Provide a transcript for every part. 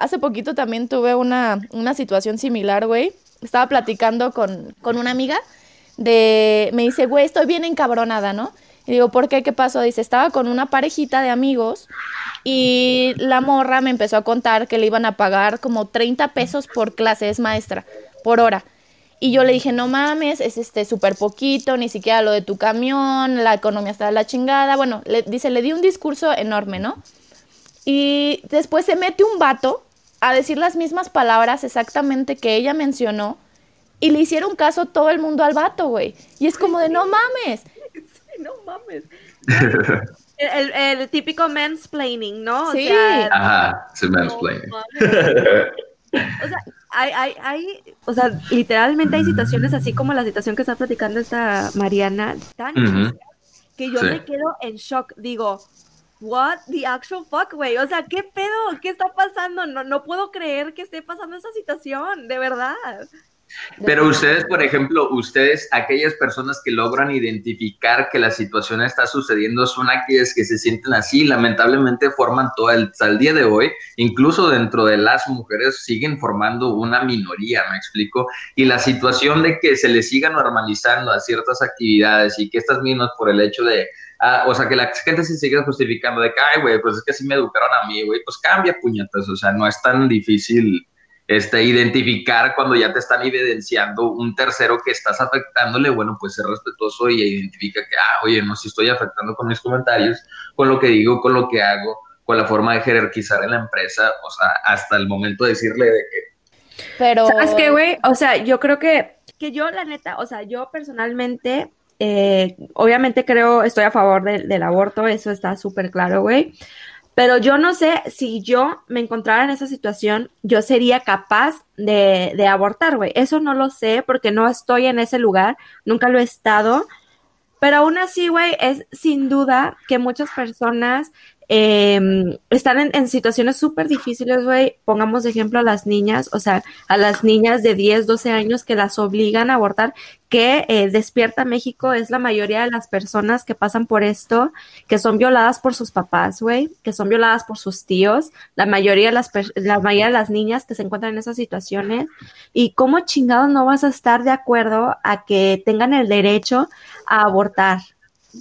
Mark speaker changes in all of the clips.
Speaker 1: hace poquito también tuve una, una situación similar, güey. Estaba platicando con, con una amiga de, me dice, güey, estoy bien encabronada, ¿no? Y digo, ¿por qué? ¿Qué pasó? Dice, estaba con una parejita de amigos y la morra me empezó a contar que le iban a pagar como 30 pesos por clase, es maestra, por hora. Y yo le dije, no mames, es este súper poquito, ni siquiera lo de tu camión, la economía está de la chingada. Bueno, le, dice, le di un discurso enorme, ¿no? Y después se mete un vato a decir las mismas palabras exactamente que ella mencionó y le hicieron caso todo el mundo al vato, güey. Y es como de, no mames.
Speaker 2: no mames. El, el, típico mansplaining, ¿no?
Speaker 3: sí. Ajá, es mansplaining.
Speaker 2: o sea, hay, hay, hay, o sea, literalmente hay situaciones así como la situación que está platicando esta Mariana, tan que yo me quedo en shock. Digo, what the actual fuck, güey. O sea, ¿qué pedo? ¿Qué está pasando? No, no puedo creer que esté pasando esa situación, de verdad.
Speaker 3: Pero ustedes, por ejemplo, ustedes, aquellas personas que logran identificar que la situación está sucediendo, son aquellas que se sienten así, lamentablemente forman todo el, hasta el día de hoy, incluso dentro de las mujeres siguen formando una minoría, me explico, y la situación de que se les siga normalizando a ciertas actividades y que estas mismas por el hecho de Ah, o sea, que la gente se siga justificando de que, ay, güey, pues es que así me educaron a mí, güey, pues cambia puñetas, o sea, no es tan difícil este, identificar cuando ya te están evidenciando un tercero que estás afectándole, bueno, pues ser respetuoso y identifica que, ah, oye, no, si estoy afectando con mis comentarios, con lo que digo, con lo que hago, con la forma de jerarquizar en la empresa, o sea, hasta el momento de decirle de que...
Speaker 2: Pero... ¿Sabes qué, güey? O sea, yo creo que, que yo, la neta, o sea, yo personalmente, eh, obviamente creo, estoy a favor del aborto, eso está súper claro, güey. Pero yo no sé si yo me encontrara en esa situación, yo sería capaz de, de abortar, güey. Eso no lo sé porque no estoy en ese lugar, nunca lo he estado. Pero aún así, güey, es sin duda que muchas personas eh, están en, situaciones súper difíciles, güey. Pongamos de ejemplo a las niñas, o sea, a las niñas de 10, 12 años que las obligan a abortar, que eh, Despierta México es la mayoría de las personas que pasan por esto, que son violadas por sus papás, güey, que son violadas por sus tíos, la mayoría de las, la mayoría de las niñas que se encuentran en esas situaciones. Y cómo chingados no vas a estar de acuerdo a que tengan el derecho a abortar,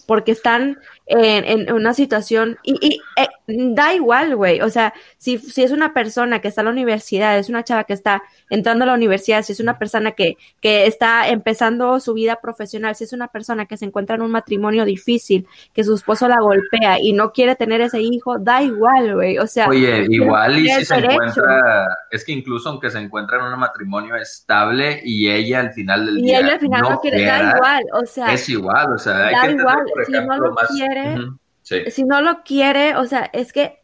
Speaker 2: porque están en, una situación y, eh, da igual, güey, o sea, si, si es una persona que está en la universidad, es una chava que está entrando a la universidad, si es una persona que, que está empezando su vida profesional, si es una persona que se encuentra en un matrimonio difícil, que su esposo la golpea y no quiere tener ese hijo, da igual, güey, o sea.
Speaker 3: Oye, igual y si se encuentra, es que incluso aunque se encuentra en un matrimonio estable y ella al final del día.
Speaker 2: Y ella al final no, quiere, da igual, o sea.
Speaker 3: Es igual, o sea,
Speaker 2: da igual, si no lo quiere si no lo quiere, o sea, es que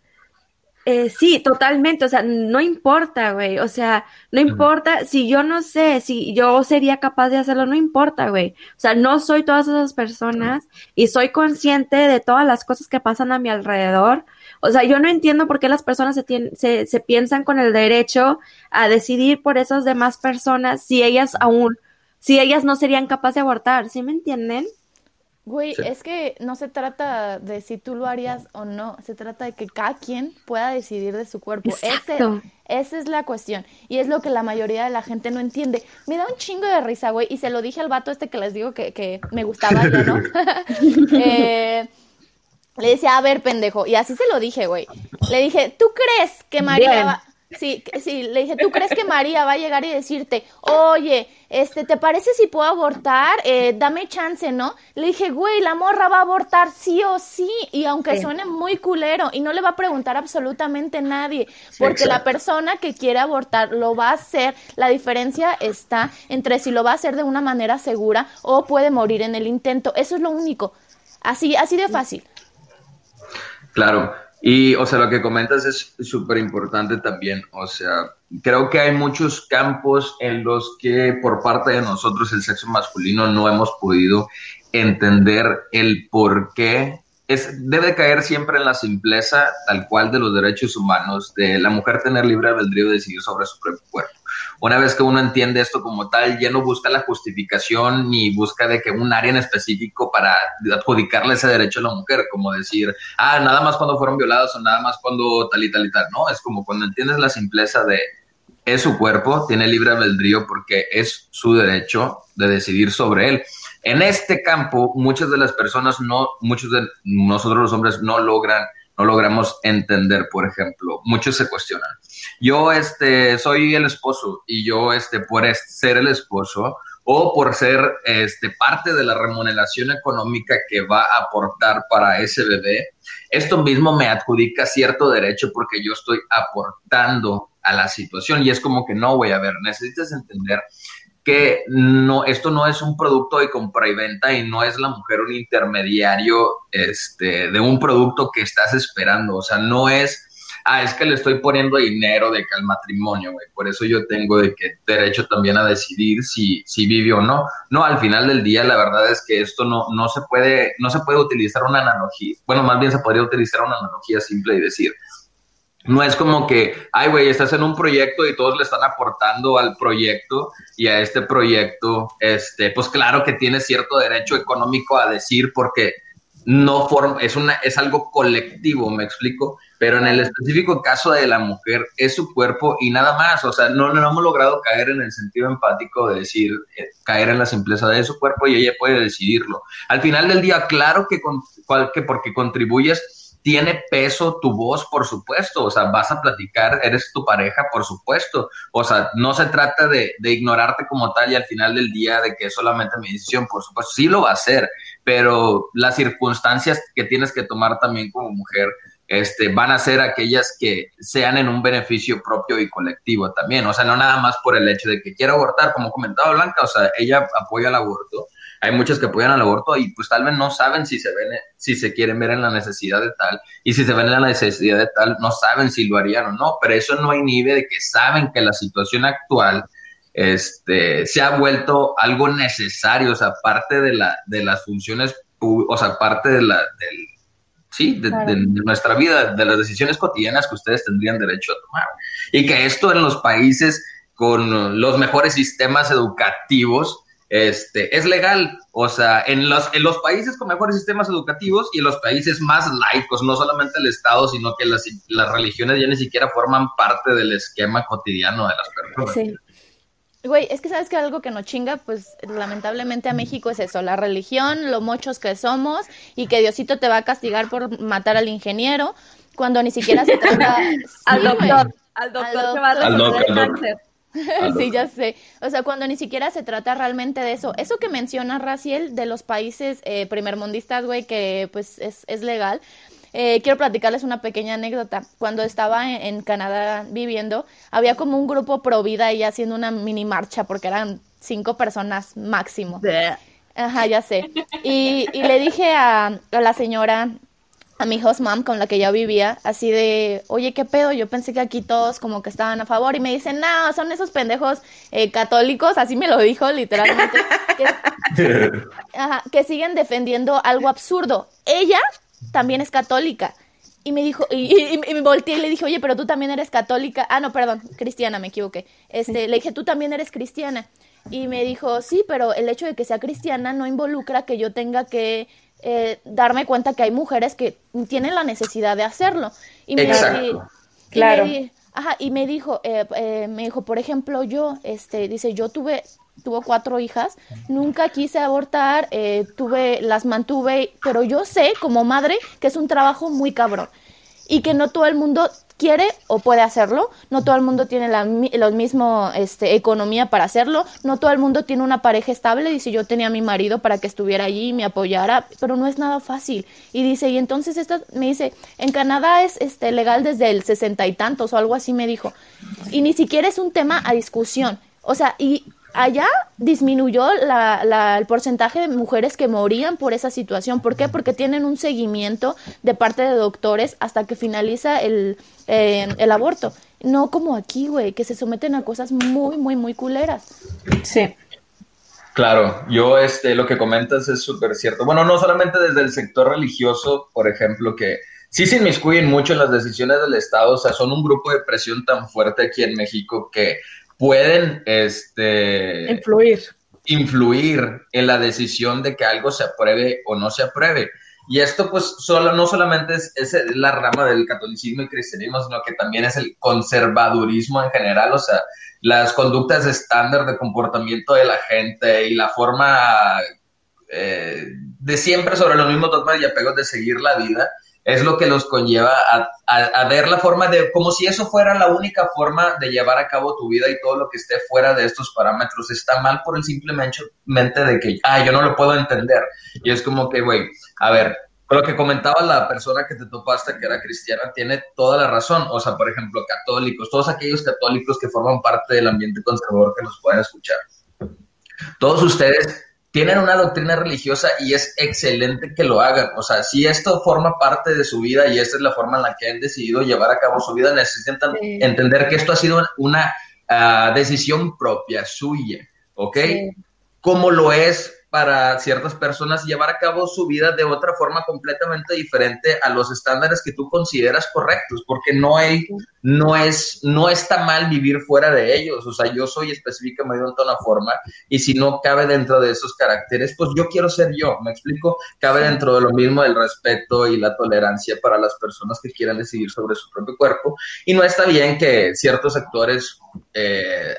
Speaker 2: eh, sí, totalmente, o sea, no importa, güey, o sea, no importa, si yo no sé, si yo sería capaz de hacerlo, no importa, güey, o sea, no soy todas esas personas y soy consciente de todas las cosas que pasan a mi alrededor, o sea, yo no entiendo por qué las personas se, se, se piensan con el derecho a decidir por esas demás personas si ellas aún, si ellas no serían capaces de abortar, ¿sí me entienden?
Speaker 1: Güey, es que no se trata de si tú lo harías o no, se trata de que cada quien pueda decidir de su cuerpo. Ese, esa es la cuestión. Y es lo que la mayoría de la gente no entiende. Me da un chingo de risa, güey, y se lo dije al vato este que les digo que, que me gustaba ya, ¿no? eh, le decía, a ver, pendejo, y así se lo dije, güey. Le dije, ¿tú crees que María va... Sí, sí, le dije, ¿tú crees que María va a llegar y decirte, oye, este, ¿te parece si puedo abortar? Eh, dame chance, ¿no? Le dije, güey, la morra va a abortar sí o sí, y aunque suene muy culero, y no le va a preguntar absolutamente nadie, porque la persona que quiere abortar lo va a hacer, la diferencia está entre si lo va a hacer de una manera segura o puede morir en el intento, eso es lo único, así, así de fácil.
Speaker 3: Claro, y, o sea, lo que comentas es súper importante también. O sea, creo que hay muchos campos en los que por parte de nosotros, el sexo masculino, no hemos podido entender el por qué debe caer siempre en la simpleza tal cual de los derechos humanos, de la mujer tener libre albedrío de decidir sobre su propio cuerpo. Una vez que uno entiende esto como tal, ya no busca la justificación ni busca de que un área en específico para adjudicarle ese derecho a la mujer, como decir, ah, nada más cuando fueron violados o nada más cuando tal y tal y tal. No, es como cuando entiendes la simpleza de es su cuerpo, tiene libre albedrío porque es su derecho de decidir sobre él. En este campo, muchas de las personas no, muchos de nosotros los hombres no logran, no logramos entender, por ejemplo, muchos se cuestionan. Yo, este, soy el esposo y yo, este, por ser el esposo o por ser, este, parte de la remuneración económica que va a aportar para ese bebé, esto mismo me adjudica cierto derecho porque yo estoy aportando a la situación y es como que no voy a ver, necesitas entender que no, esto no es un producto de compra y venta y no es la mujer un intermediario este, de un producto que estás esperando. O sea, no es, ah, es que le estoy poniendo dinero de que al matrimonio, güey. Por eso yo tengo de que derecho también a decidir si, si vive o no. No, al final del día, la verdad es que esto no, no se puede, no se puede utilizar una analogía. Bueno, más bien se podría utilizar una analogía simple y decir, no es como que, ay, güey, estás en un proyecto y todos le están aportando al proyecto y a este proyecto, este, pues claro que tiene cierto derecho económico a decir porque no forma, es una, es algo colectivo, me explico, pero en el específico caso de la mujer es su cuerpo y nada más, o sea, no, no hemos logrado caer en el sentido empático de decir, eh, caer en la simpleza de su cuerpo y ella puede decidirlo. Al final del día, claro que, con, que porque contribuyes tiene peso tu voz, por supuesto, o sea, vas a platicar, eres tu pareja, por supuesto, o sea, no se trata de, ignorarte como tal y al final del día de que es solamente mi decisión, por supuesto, sí lo va a hacer, pero las circunstancias que tienes que tomar también como mujer, este, van a ser aquellas que sean en un beneficio propio y colectivo también, o sea, no nada más por el hecho de que quiera abortar, como comentaba Blanca, o sea, ella apoya el aborto, hay muchas que apoyan al aborto y pues tal vez no saben si se ven, si se quieren ver en la necesidad de tal, y si se ven en la necesidad de tal, no saben si lo harían o no, pero eso no inhibe de que saben que la situación actual este, se ha vuelto algo necesario, o sea, parte de, la, de las funciones, o sea, parte de la, del, sí, de, de, nuestra vida, de las decisiones cotidianas que ustedes tendrían derecho a tomar. Y que esto en los países con los mejores sistemas educativos, este, es legal, o sea, en los, en los países con mejores sistemas educativos y en los países más laicos, no solamente el Estado, sino que las, las religiones ya ni siquiera forman parte del esquema cotidiano de las personas. Sí.
Speaker 1: Güey, es que sabes que algo que nos chinga, pues lamentablemente a México es eso, la religión, lo muchos que somos y que Diosito te va a castigar por matar al ingeniero cuando ni siquiera se trata...
Speaker 2: al doctor, al doctor, que va a al cáncer.
Speaker 1: sí, ya sé. O sea, cuando ni siquiera se trata realmente de eso. Eso que menciona Raciel de los países eh, primermundistas, güey, que pues es, es legal. Eh, quiero platicarles una pequeña anécdota. Cuando estaba en, Canadá viviendo, había como un grupo pro vida ahí haciendo una mini marcha porque eran cinco personas máximo. Ajá, ya sé. Y, y le dije a, a la señora a mi host mom con la que yo vivía, así de, oye, ¿qué pedo? Yo pensé que aquí todos como que estaban a favor y me dicen, no, son esos pendejos eh, católicos, así me lo dijo literalmente, que, siguen defendiendo algo absurdo. Ella también es católica. Y me dijo, y, me volteé y le dije, oye, pero tú también eres católica. Ah, no, perdón, cristiana, me equivoqué. Este, le dije, tú también eres cristiana. Y me dijo, sí, pero el hecho de que sea cristiana no involucra que yo tenga que eh, darme cuenta que hay mujeres que tienen la necesidad de hacerlo. Y me, claro. ajá, y me dijo, eh, eh, me dijo, por ejemplo, yo, este, dice, yo tuve, tuvo cuatro hijas, nunca quise abortar, tuve, las mantuve, pero yo sé como madre que es un trabajo muy cabrón y que no todo el mundo quiere o puede hacerlo, no todo el mundo tiene la, misma este, economía para hacerlo, no todo el mundo tiene una pareja estable, dice yo tenía a mi marido para que estuviera allí y me apoyara, pero no es nada fácil. Y dice, y entonces esta, me dice, en Canadá es este, legal desde el sesenta y tantos o algo así me dijo, y ni siquiera es un tema a discusión. O sea, y allá disminuyó el porcentaje de mujeres que morían por esa situación. ¿Por qué? Porque tienen un seguimiento de parte de doctores hasta que finaliza el, eh, el aborto. No como aquí, güey, que se someten a cosas muy, muy, muy culeras.
Speaker 2: Sí.
Speaker 3: Claro, yo este, lo que comentas es súper cierto. Bueno, no solamente desde el sector religioso, por ejemplo, que sí se inmiscuyen mucho en las decisiones del Estado, o sea, son un grupo de presión tan fuerte aquí en México que pueden este,
Speaker 2: influir.
Speaker 3: influir en la decisión de que algo se apruebe o no se apruebe. Y esto pues solo, no solamente es, es, la rama del catolicismo y cristianismo, sino que también es el conservadurismo en general, o sea, las conductas estándar de comportamiento de la gente y la forma eh, de siempre sobre los mismos dogmas y apegos de seguir la vida, es lo que los conlleva a, a, ver la forma de, como si eso fuera la única forma de llevar a cabo tu vida y todo lo que esté fuera de estos parámetros está mal por el simple mente de que, ah, yo no lo puedo entender. Y es como que, güey, a ver, lo que comentaba la persona que te topaste, que era cristiana, tiene toda la razón. O sea, por ejemplo, católicos, todos aquellos católicos que forman parte del ambiente conservador que nos pueden escuchar. Todos ustedes tienen una doctrina religiosa y es excelente que lo hagan. O sea, si esto forma parte de su vida y esta es la forma en la que han decidido llevar a cabo su vida, necesitan entender que esto ha sido una uh, decisión propia suya, ¿ok? Sí. Como lo es para ciertas personas llevar a cabo su vida de otra forma completamente diferente a los estándares que tú consideras correctos, porque no hay, no es, no está mal vivir fuera de ellos. O sea, yo soy específicamente de una forma y si no cabe dentro de esos caracteres, pues yo quiero ser yo. Me explico, cabe dentro de lo mismo el respeto y la tolerancia para las personas que quieran decidir sobre su propio cuerpo. Y no está bien que ciertos actores eh,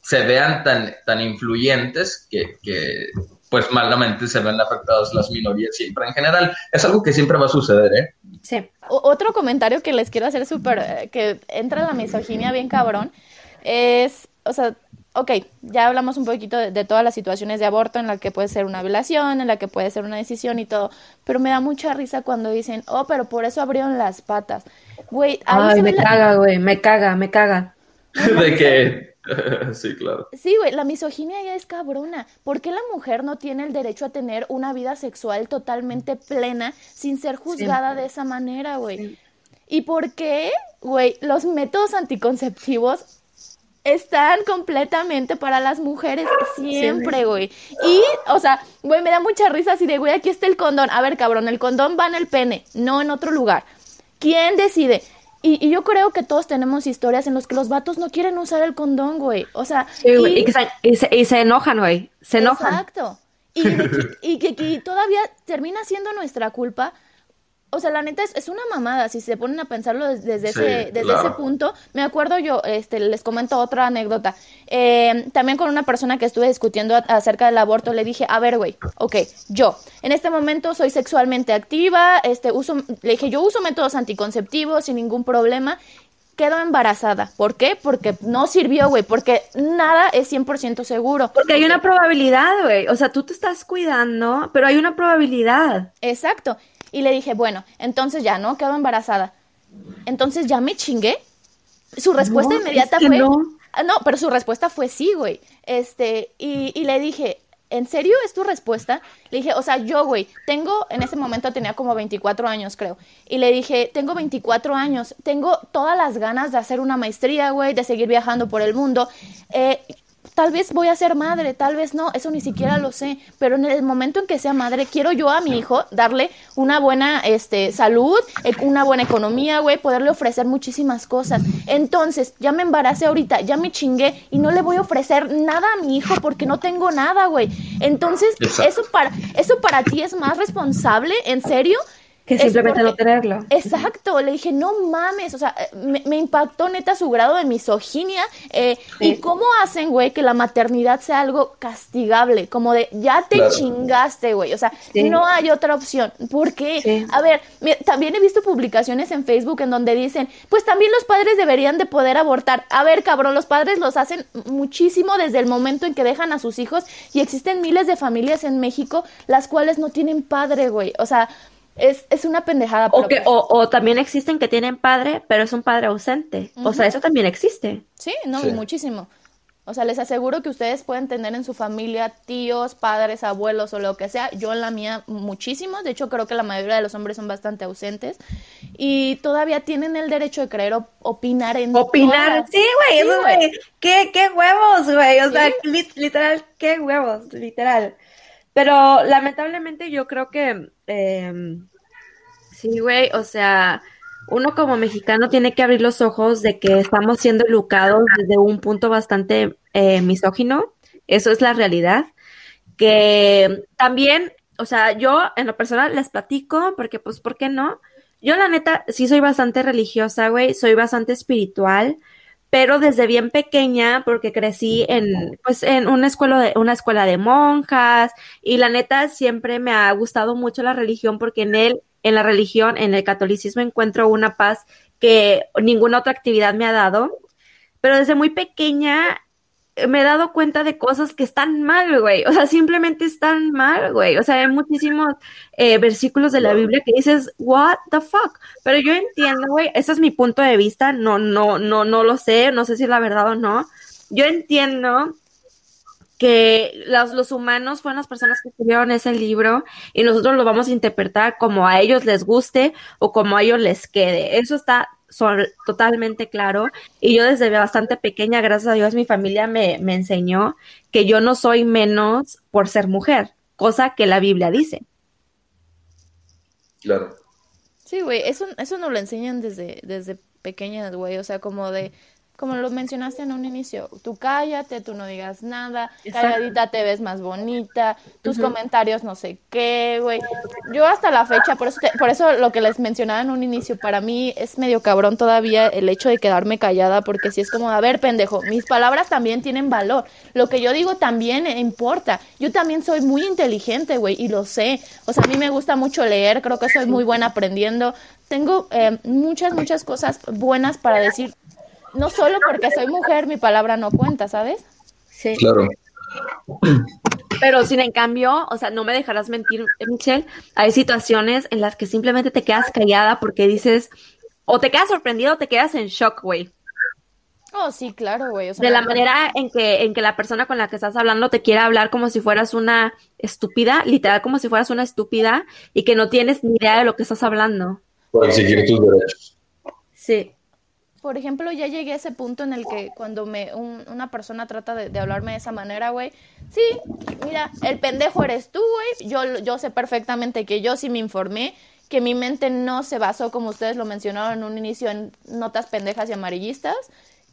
Speaker 3: se vean tan, tan influyentes que, que pues malamente se ven afectados las minorías siempre en general. Es algo que siempre va a suceder, ¿eh?
Speaker 1: Sí. otro comentario que les quiero hacer súper, eh, que entra la misoginia bien cabrón, es, o sea, ok, ya hablamos un poquito de, de, todas las situaciones de aborto en la que puede ser una violación, en la que puede ser una decisión y todo, pero me da mucha risa cuando dicen, oh, pero por eso abrieron las patas. Güey,
Speaker 2: Ay, me caga, güey, me caga, me caga.
Speaker 3: de que sí, claro.
Speaker 1: Sí, güey, la misoginia ya es cabrona. ¿Por qué la mujer no tiene el derecho a tener una vida sexual totalmente plena sin ser juzgada de esa manera, güey? ¿Y por qué, güey, los métodos anticonceptivos están completamente para las mujeres siempre, güey. Y, o sea, güey, me da mucha risa así de, güey, aquí está el condón. A ver, cabrón, el condón va en el pene, no en otro lugar. ¿Quién decide? Y, y, yo creo que todos tenemos historias en las que los vatos no quieren usar el condón, güey. O sea.
Speaker 2: Sí, y, se, y, se, enojan, güey. Se enojan.
Speaker 1: Exacto. Y, y que, todavía termina siendo nuestra culpa. O sea, la neta es, es una mamada. Si se ponen a pensarlo desde, desde, sí, ese, desde claro. ese punto. Me acuerdo yo, este, les comento otra anécdota. Eh, también con una persona que estuve discutiendo acerca del aborto, le dije, a ver, güey, ok, yo en este momento soy sexualmente activa, este, uso, le dije, yo uso métodos anticonceptivos sin ningún problema, quedo embarazada. ¿Por qué? Porque no sirvió, güey, porque nada es 100% seguro.
Speaker 2: Porque hay una probabilidad, güey, o sea, tú te estás cuidando, pero hay una probabilidad.
Speaker 1: Exacto. Y le dije, bueno, entonces ya, ¿no? Quedo embarazada. Entonces ya me chingué. Su respuesta no, inmediata es que fue... No. no, pero su respuesta fue sí, güey. Este, y, y le dije, ¿en serio es tu respuesta? Le dije, o sea, yo, güey, tengo, en ese momento tenía como 24 años, creo. Y le dije, tengo 24 años, tengo todas las ganas de hacer una maestría, güey, de seguir viajando por el mundo. Eh, tal vez voy a ser madre, tal vez no, eso ni siquiera lo sé, pero en el momento en que sea madre, quiero yo a mi hijo darle una buena este, salud, eh, una buena economía, güey, poderle ofrecer muchísimas cosas. Entonces, ya me embaracé ahorita, ya me chingué y no le voy a ofrecer nada a mi hijo porque no tengo nada, güey. Entonces, eso para, eso para ti es más responsable, ¿en serio?
Speaker 2: Que simplemente porque, no tenerlo.
Speaker 1: Exacto, le dije, no mames, o sea, me, me impactó neta su grado de misoginia eh, sí. y cómo hacen, güey, que la maternidad sea algo castigable, como de, ya te claro. chingaste, güey, o sea, sí. no hay otra opción. ¿Por qué? Sí. A ver, me, también he visto publicaciones en Facebook en donde dicen, pues también los padres deberían de poder abortar. A ver, cabrón, los padres los hacen muchísimo desde el momento en que dejan a sus hijos y existen miles de familias en México las cuales no tienen padre, güey, o sea es, es una pendejada.
Speaker 2: O, que, o, o, también existen que tienen padre, pero es un padre ausente. Uh -huh. O sea, eso también existe.
Speaker 1: Sí, no, sí. muchísimo. O sea, les aseguro que ustedes pueden tener en su familia tíos, padres, abuelos o lo que sea. Yo en la mía muchísimos. De hecho, creo que la mayoría de los hombres son bastante ausentes. Y todavía tienen el derecho de creer o opinar en
Speaker 2: Opinar, sí, güey, güey. ¿Qué, ¿Qué, huevos, güey. O sea, literal, qué huevos, literal. Pero lamentablemente yo creo que... Em, sí, güey, o sea uno como mexicano tiene que abrir los ojos de que estamos siendo educados desde un punto bastante eh, misógino. Eso es la realidad. Que también, o sea, yo en lo personal les platico, porque pues, ¿por qué no? Yo la neta sí soy bastante religiosa, güey, soy bastante espiritual, pero desde bien pequeña, porque crecí en, pues, en una escuela de, una escuela de monjas, y la neta siempre me ha gustado mucho la religión porque en él en la religión, en el catolicismo, encuentro una paz que ninguna otra actividad me ha dado. Pero desde muy pequeña me he dado cuenta de cosas que están mal, güey. O sea, simplemente están mal, güey. O sea, hay muchísimos eh, versículos de la Biblia que dices, what the fuck. Pero yo entiendo, güey, ese es mi punto de vista. No, no, no, no lo sé. No sé si es la verdad o no. Yo entiendo que los, los, humanos fueron las personas que escribieron ese libro y nosotros lo vamos a interpretar como a ellos les guste o como a ellos les quede. Eso está totalmente claro. Y yo desde bastante pequeña, gracias a Dios, mi familia me, me enseñó que yo no soy menos por ser mujer, cosa que la Biblia dice.
Speaker 3: Claro.
Speaker 1: Sí, güey, eso, eso nos lo enseñan desde, desde pequeñas, güey, o sea, como de como lo mencionaste en un inicio, tú cállate, tú no digas nada, calladita te ves más bonita, tus comentarios no sé qué, güey. Yo hasta la fecha, por eso, por eso lo que les mencionaba en un inicio, para mí es medio cabrón todavía el hecho de quedarme callada, porque si es como, a ver, pendejo, mis palabras también tienen valor, lo que yo digo también importa, yo también soy muy inteligente, güey, y lo sé, o sea, a mí me gusta mucho leer, creo que soy muy buena aprendiendo, tengo eh, muchas, muchas cosas buenas para decir no solo porque soy mujer, mi palabra no cuenta, ¿sabes?
Speaker 3: Sí. Claro.
Speaker 2: Pero sin en cambio, o sea, no me dejarás mentir, Michelle, hay situaciones en las que simplemente te quedas callada porque dices, o te quedas sorprendido o te quedas en shock, güey.
Speaker 1: Oh, sí, claro, güey.
Speaker 2: de la manera en que, en que la persona con la que estás hablando te quiere hablar como si fueras una estúpida, literal como si fueras una estúpida, y que no tienes ni idea de lo que estás hablando.
Speaker 3: Por exigir tus derechos.
Speaker 2: Sí
Speaker 1: por ejemplo, ya llegué a ese punto en el que cuando me una persona trata de, hablarme de esa manera, güey, sí, mira, el pendejo eres tú, güey, yo, yo sé perfectamente que yo sí me informé, que mi mente no se basó, como ustedes lo mencionaron en un inicio, en notas pendejas y amarillistas,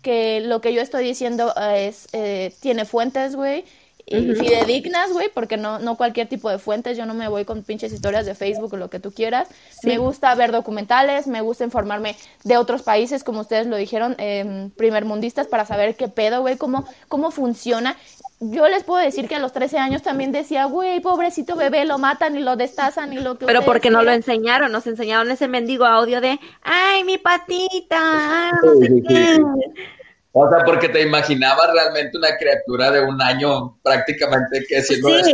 Speaker 1: que lo que yo estoy diciendo es, eh, tiene fuentes, güey, y fidedignas, güey, porque no, no cualquier tipo de fuentes, yo no me voy con pinches historias de Facebook o lo que tú quieras. Me gusta ver documentales, me gusta informarme de otros países, como ustedes lo dijeron, eh, primermundistas, para saber qué pedo, güey, cómo, cómo funciona. Yo les puedo decir que a los 13 años también decía, güey, pobrecito bebé, lo matan y lo destazan y lo que...
Speaker 2: Pero porque no lo enseñaron, nos enseñaron ese mendigo audio de, ay, mi patita, no sé qué.
Speaker 3: O sea, porque te imaginabas realmente una criatura de un año prácticamente que siendo
Speaker 2: sí.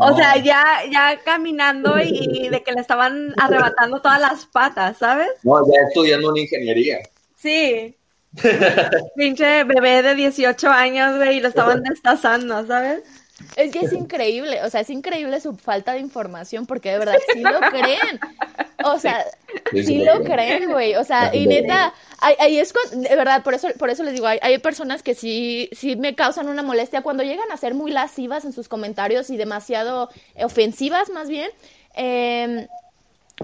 Speaker 2: O sea, ya, ya caminando y de que le estaban arrebatando todas las patas, ¿sabes?
Speaker 3: No, ya estudiando una ingeniería.
Speaker 2: Sí. Pinche bebé de 18 años, güey, y lo estaban destazando, ¿sabes?
Speaker 1: Es que es increíble, o sea, es increíble su falta de información porque de verdad sí lo creen. O sea, sí, lo creen, güey. O sea, y neta, ahí, es de verdad, por eso, por eso les digo, hay, hay, personas que sí, sí me causan una molestia cuando llegan a ser muy lascivas en sus comentarios y demasiado ofensivas más bien. Eh,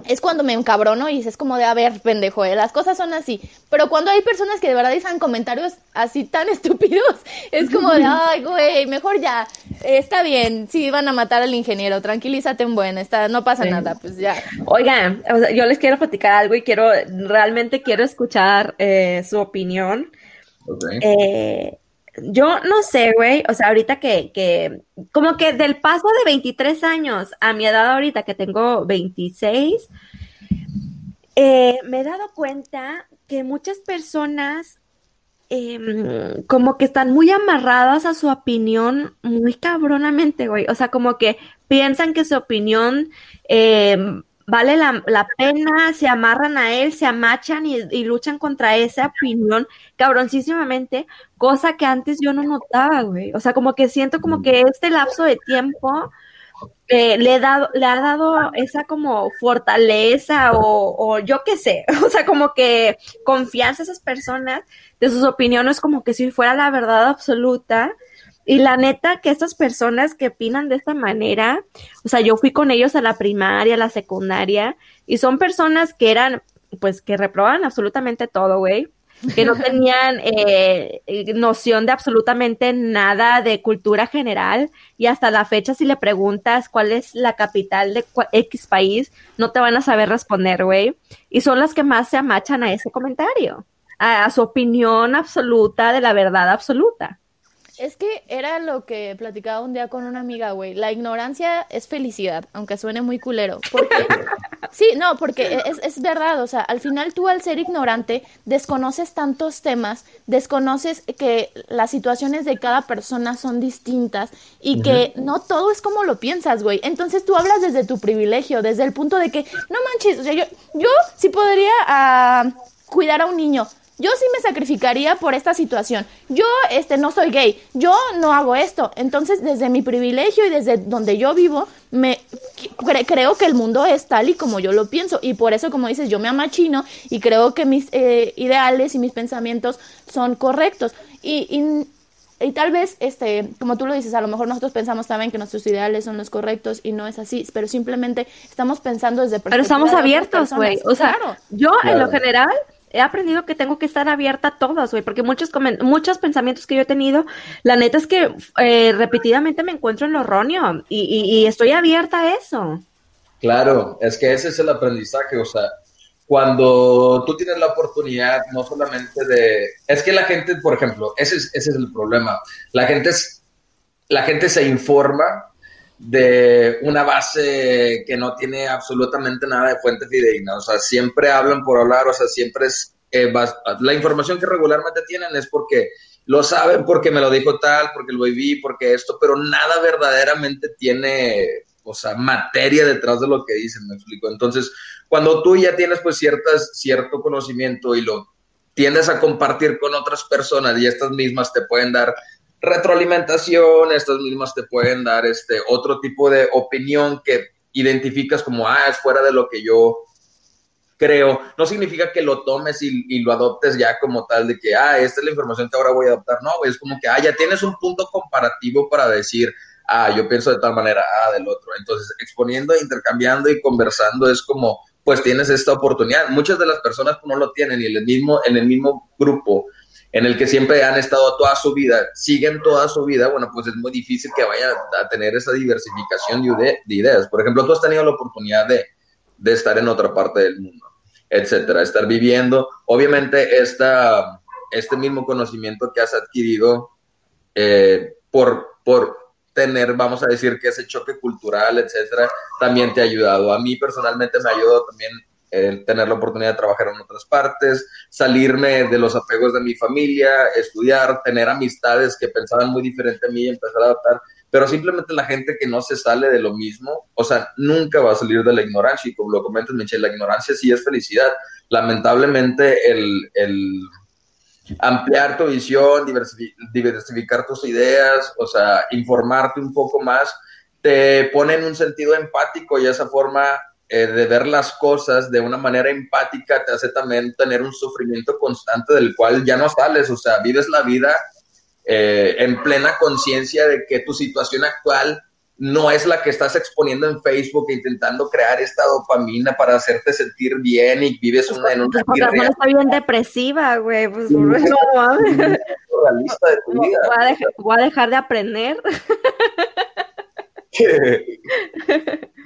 Speaker 1: es cuando me encabrono y es como de, a ver, pendejo, eh, las cosas son así. Pero cuando hay personas que de verdad dicen comentarios así tan estúpidos, es como de, ay, güey, mejor ya, está bien, sí, van a matar al ingeniero, tranquilízate en buena, está, no pasa nada, pues ya.
Speaker 2: Oigan, yo les quiero platicar algo y quiero, realmente quiero escuchar eh, su opinión. Eh, yo no sé, güey, o sea, ahorita que, que, como que del paso de 23 años a mi edad ahorita que tengo 26, eh, me he dado cuenta que muchas personas em, como que están muy amarradas a su opinión muy cabronamente, güey. O sea, como que piensan que su opinión em, vale la, pena, se amarran a él, se amachan y, y, luchan contra esa opinión cabroncísimamente, cosa que antes yo no notaba, güey. O sea, como que siento como que este lapso de tiempo eh, le, he dado, le ha dado esa como fortaleza o, o yo qué sé, o sea, como que confianza a esas personas de sus opiniones como que si fuera la verdad absoluta y la neta que estas personas que opinan de esta manera, o sea, yo fui con ellos a la primaria, a la secundaria, y son personas que eran, pues, que reprobaban absolutamente todo, güey, que no tenían eh, noción de absolutamente nada de cultura general, y hasta la fecha si le preguntas cuál es la capital de X país, no te van a saber responder, güey, y son las que más se amachan a ese comentario, a su opinión absoluta de la verdad absoluta.
Speaker 1: Es que era lo que platicaba un día con una amiga, güey. La ignorancia es felicidad, aunque suene muy culero. Porque, sí, no, porque es, es, verdad. O sea, al final tú al ser ignorante desconoces tantos temas, desconoces que las situaciones de cada persona son distintas y que no todo es como lo piensas, güey. Entonces tú hablas desde tu privilegio, desde el punto de que, no manches, o sea, yo, yo sí podría uh, cuidar a un niño yo sí me sacrificaría por esta situación. Yo este no soy gay, yo no hago esto. Entonces, desde mi privilegio y desde donde yo vivo, me creo que el mundo es tal y como yo lo pienso y por eso como dices, yo me amachino y creo que mis eh, ideales y mis pensamientos son correctos. Y, y, y, tal vez, este, como tú lo dices, a lo mejor nosotros pensamos también que nuestros ideales son los correctos y no es así, pero simplemente estamos pensando desde
Speaker 2: Pero estamos abiertos, güey. O sea, yo en lo general he aprendido que tengo que estar abierta a todas, güey, porque muchos, muchos pensamientos que yo he tenido, la neta es que eh, repetidamente me encuentro en lo erróneo y, estoy abierta a eso.
Speaker 3: Claro, es que ese es el aprendizaje, o sea, cuando tú tienes la oportunidad no solamente de... Es que la gente, por ejemplo, ese es, ese es el problema, la gente, es, la gente se informa de una base que no tiene absolutamente nada de fuente fidedigna. O sea, siempre hablan por hablar, o sea, siempre es... Eh, la información que regularmente tienen es porque lo saben, porque me lo dijo tal, porque lo viví, porque esto, pero nada verdaderamente tiene, o sea, materia detrás de lo que dicen, me explico. Entonces, cuando tú ya tienes pues ciertas, cierto conocimiento y lo tiendes a compartir con otras personas y estas mismas te pueden dar retroalimentación, estas mismas te pueden dar este otro tipo de opinión que identificas como, ah, es fuera de lo que yo creo. No significa que lo tomes y, lo adoptes ya como tal de que, ah, esta es la información que ahora voy a adoptar. No, es como que, ah, ya tienes un punto comparativo para decir, ah, yo pienso de tal manera, ah, del otro. Entonces, exponiendo, intercambiando y conversando es como, pues tienes esta oportunidad. Muchas de las personas no lo tienen y en el mismo, en el mismo grupo en el que siempre han estado toda su vida, siguen toda su vida, bueno, pues es muy difícil que vayan a tener esa diversificación de, ideas. Por ejemplo, tú has tenido la oportunidad de, estar en otra parte del mundo, etcétera, estar viviendo. Obviamente, esta, este mismo conocimiento que has adquirido eh, por, por tener, vamos a decir, que ese choque cultural, etcétera, también te ha ayudado. A mí personalmente me ha ayudado también el tener la oportunidad de trabajar en otras partes, salirme de los apegos de mi familia, estudiar, tener amistades que pensaban muy diferente a mí y empezar a adaptar, pero simplemente la gente que no se sale de lo mismo, o sea, nunca va a salir de la ignorancia y como lo comentas, Michelle, la ignorancia sí es felicidad. Lamentablemente el, el ampliar tu visión, diversificar tus ideas, o sea, informarte un poco más, te pone en un sentido empático y esa forma eh, de ver las cosas de una manera empática te hace también tener un sufrimiento constante del cual ya no sales, o sea, vives la vida eh, en plena conciencia de que tu situación actual no es la que estás exponiendo en Facebook intentando crear esta dopamina para hacerte sentir bien y vives una, en una
Speaker 2: pues está bien depresiva, güey, pues no, mames. Voy, voy a dejar de aprender.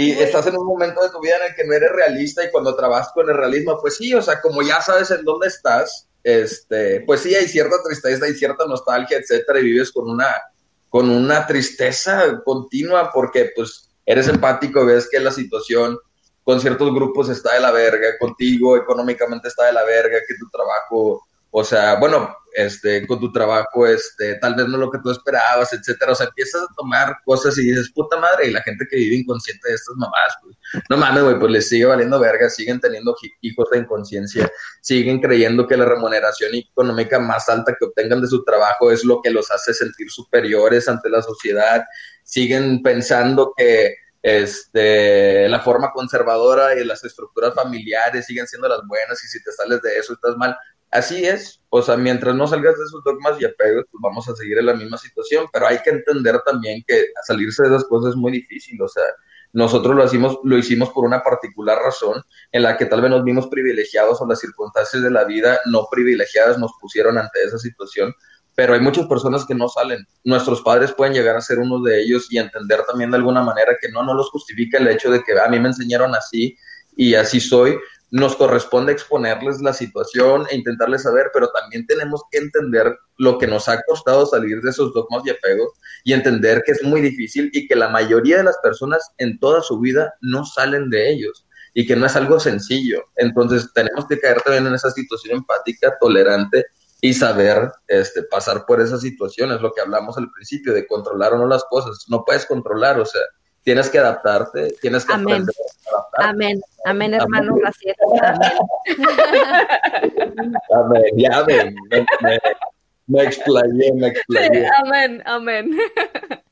Speaker 3: Y estás en un momento de tu vida en el que no eres realista y cuando trabajas con el realismo, pues sí, o sea, como ya sabes en dónde estás, este, pues sí, hay cierta tristeza y cierta nostalgia, etcétera, y vives con una, con una tristeza continua porque pues eres empático, ves que la situación con ciertos grupos está de la verga, contigo económicamente está de la verga, que tu trabajo, o sea, bueno, este, con tu trabajo, este, tal vez no lo que tú esperabas, etcétera. O sea, empiezas a tomar cosas y dices, puta madre, y la gente que vive inconsciente de estas mamás, pues, no mames, güey, pues les sigue valiendo verga, siguen teniendo hijos de inconsciencia, siguen creyendo que la remuneración económica más alta que obtengan de su trabajo es lo que los hace sentir superiores ante la sociedad, siguen pensando que este, la forma conservadora y las estructuras familiares siguen siendo las buenas y si te sales de eso estás mal. Así es, o sea, mientras no salgas de esos dogmas y apegos, pues vamos a seguir en la misma situación, pero hay que entender también que salirse de esas cosas es muy difícil, o sea, nosotros lo hicimos, lo hicimos por una particular razón en la que tal vez nos vimos privilegiados o las circunstancias de la vida no privilegiadas nos pusieron ante esa situación, pero hay muchas personas que no salen. Nuestros padres pueden llegar a ser uno de ellos y entender también de alguna manera que no, no los justifica el hecho de que a mí me enseñaron así y así soy. Nos corresponde exponerles la situación e intentarles saber, pero también tenemos que entender lo que nos ha costado salir de esos dogmas y apegos y entender que es muy difícil y que la mayoría de las personas en toda su vida no salen de ellos y que no es algo sencillo. Entonces tenemos que caer también en esa situación empática, tolerante y saber este, pasar por esas situaciones, lo que hablamos al principio, de controlar o no las cosas. No puedes controlar, o sea, tienes que adaptarte, tienes que
Speaker 2: Amén.
Speaker 3: aprender
Speaker 2: a adaptarte. Amén, amén, hermano, gracias. Amén.
Speaker 3: amén, ya amén. Me, me, me explayé, me explayé.
Speaker 2: amén, amén.